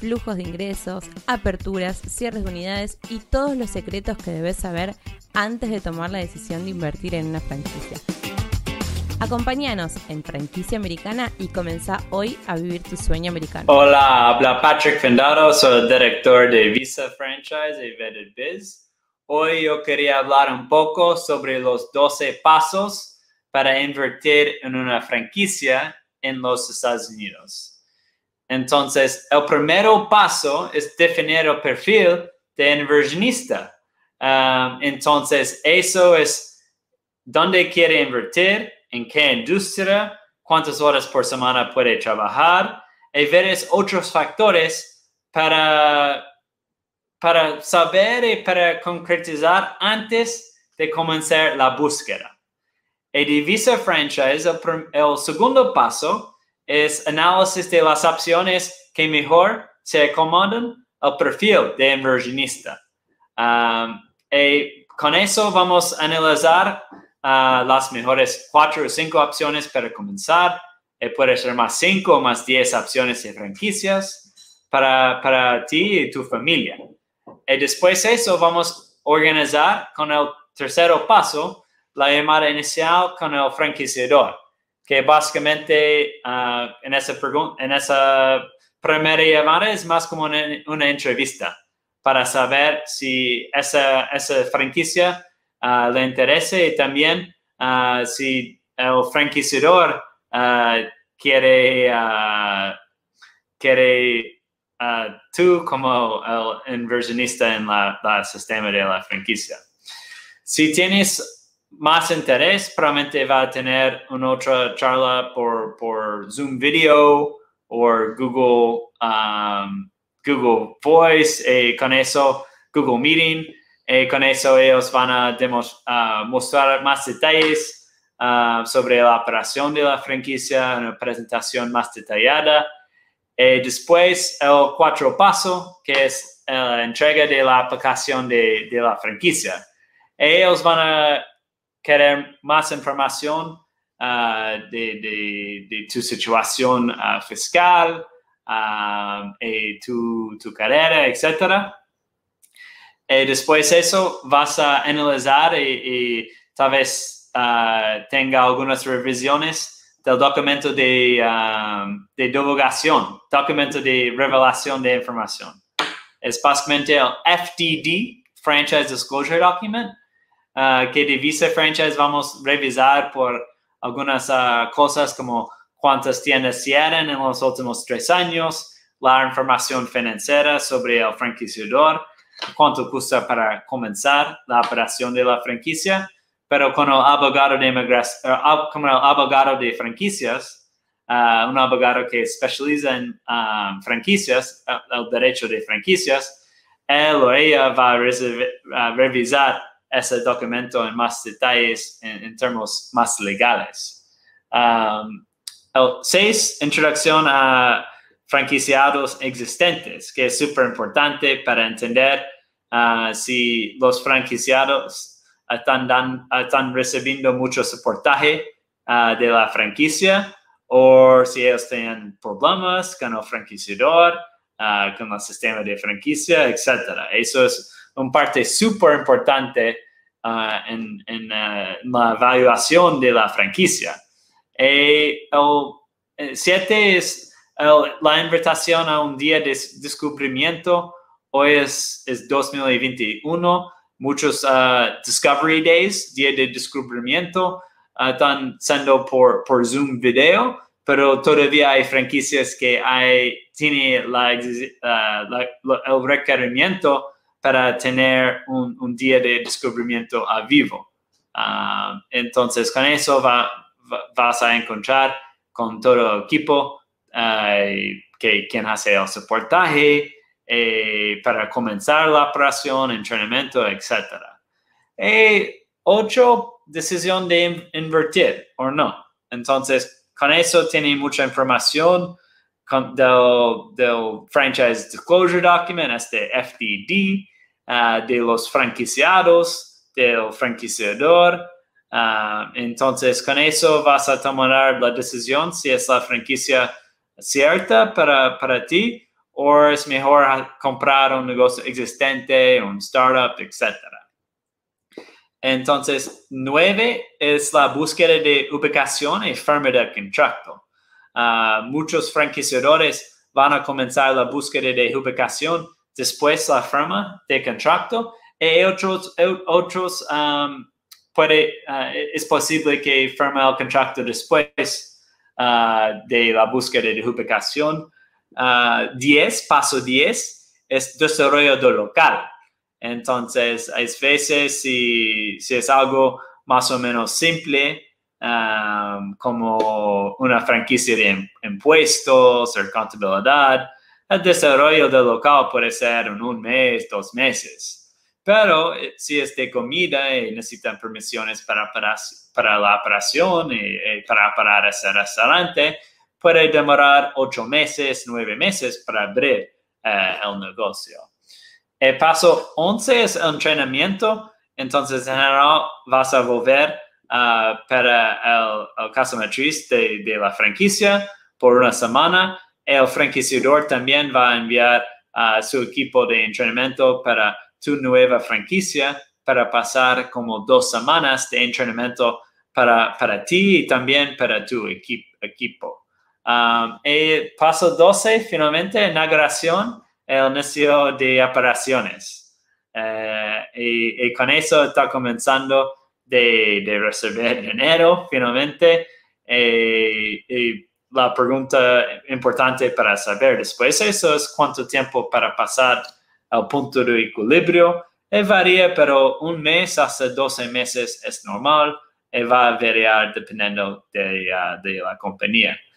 flujos de ingresos, aperturas, cierres de unidades y todos los secretos que debes saber antes de tomar la decisión de invertir en una franquicia. Acompáñanos en Franquicia Americana y comenzá hoy a vivir tu sueño americano. Hola, habla Patrick Fendado, soy director de Visa Franchise y Vetted Biz. Hoy yo quería hablar un poco sobre los 12 pasos para invertir en una franquicia en los Estados Unidos. Entonces, el primer paso es definir el perfil de inversionista. Um, entonces, eso es dónde quiere invertir, en qué industria, cuántas horas por semana puede trabajar y ver otros factores para, para saber y para concretizar antes de comenzar la búsqueda. Y de Visa Franchise, el, segundo paso es análisis de las opciones que mejor se acomodan al perfil de inversionista. Um, y con eso vamos a analizar las mejores cuatro o cinco opciones para comenzar. Eh, puede ser más cinco o más diez opciones de franquicias para, para ti y tu familia. Y después de eso vamos a organizar con el tercer paso la llamada inicial con el franquiciador, que básicamente uh, en, esa en esa primera llamada es más como una, una entrevista para saber si esa, esa franquicia uh, le interese y también uh, si el franquiciador quiere, quiere tú como el inversionista en la, sistema de la franquicia. Si tienes más interés, probablemente va a tener una otra charla por, por Zoom Video o Google, um, Google Voice, y con eso Google Meeting. Eh, con eso ellos van a mostrar más detalles ah, sobre la operación de la franquicia, una presentación más detallada. Eh, después, el cuatro paso, que es la entrega de la aplicación de, la franquicia. Ellos van a querer más información ah, de, tu situación ah, fiscal, tu, tu carrera, etcétera. Y después de eso vas a analizar y, tal vez uh, tenga algunas revisiones del documento de, um, de divulgación, documento de revelación de información. Es básicamente el FDD, Franchise Disclosure Document, uh, que de Visa Franchise vamos a revisar por algunas uh, cosas como cuántas tiendas cierran en los últimos tres años, la información financiera sobre el franquiciador, cuánto cuesta para comenzar la operación de la franquicia, pero con el abogado de eh, como el abogado de franquicias, un abogado que especializa en franquicias, el derecho de franquicias, él o ella va a, revisar ese documento en más detalles en, términos más legales. Um, el seis, introducción a franquiciados existentes, que es súper importante para entender uh, si los franquiciados están, están recibiendo mucho soportaje uh, de la franquicia o si ellos tienen problemas con el franquiciador, uh, con el sistema de franquicia, etc. Eso es una parte súper importante en, en la evaluación de la franquicia. Y el siete es la invitación a un día de descubrimiento. Hoy es, es 2021. Muchos uh, Discovery Days, día de descubrimiento, uh, están siendo por, por Zoom video, pero todavía hay franquicias que hay, tiene la, uh, el requerimiento para tener un, un, día de descubrimiento a vivo. entonces, con eso va, vas a encontrar con todo el equipo que quien hace el soportaje, eh, para comenzar la operación, entrenamiento, etc. Y ocho, decisión de invertir o no. Entonces, con eso tiene mucha información del, del Franchise Disclosure Document, este FDD, uh, de los franquiciados, del franquiciador. Uh, entonces, con eso vas a tomar la decisión si es la franquicia cierta para, para ti o es mejor comprar un negocio existente, un startup, etc. Entonces, nueve es la búsqueda de ubicación y firma de contrato. Uh, muchos franquiciadores van a comenzar la búsqueda de ubicación después la firma de contrato y otros, otros um, puede, uh, es posible que firme el contrato después uh, de la búsqueda de ubicación. 10, paso 10, es desarrollo local. Entonces, a veces si, si es algo más o menos simple, um, como una franquicia de impuestos o contabilidad, el desarrollo del local puede ser en un mes, dos meses. Pero eh, si es de comida y necesitan permisiones para, la operación y, para parar ese restaurante, puede demorar ocho meses, nueve meses para abrir eh, el negocio. El paso 11 es entrenamiento. Entonces, en general, vas a volver uh, para el, el, caso matriz de, la franquicia por una semana. El franquiciador también va a enviar a su equipo de entrenamiento para tu nueva franquicia para pasar como dos semanas de entrenamiento para, para ti y también para tu equipo. Um, paso 12, finalmente, inauguración el inicio de operaciones. Eh, y, con eso está comenzando de, de recibir dinero finalmente. Eh, la pregunta importante para saber después de eso es cuánto tiempo para pasar al punto de equilibrio. Y varía, pero un mes hasta 12 meses es normal y va a variar dependiendo de, de la compañía.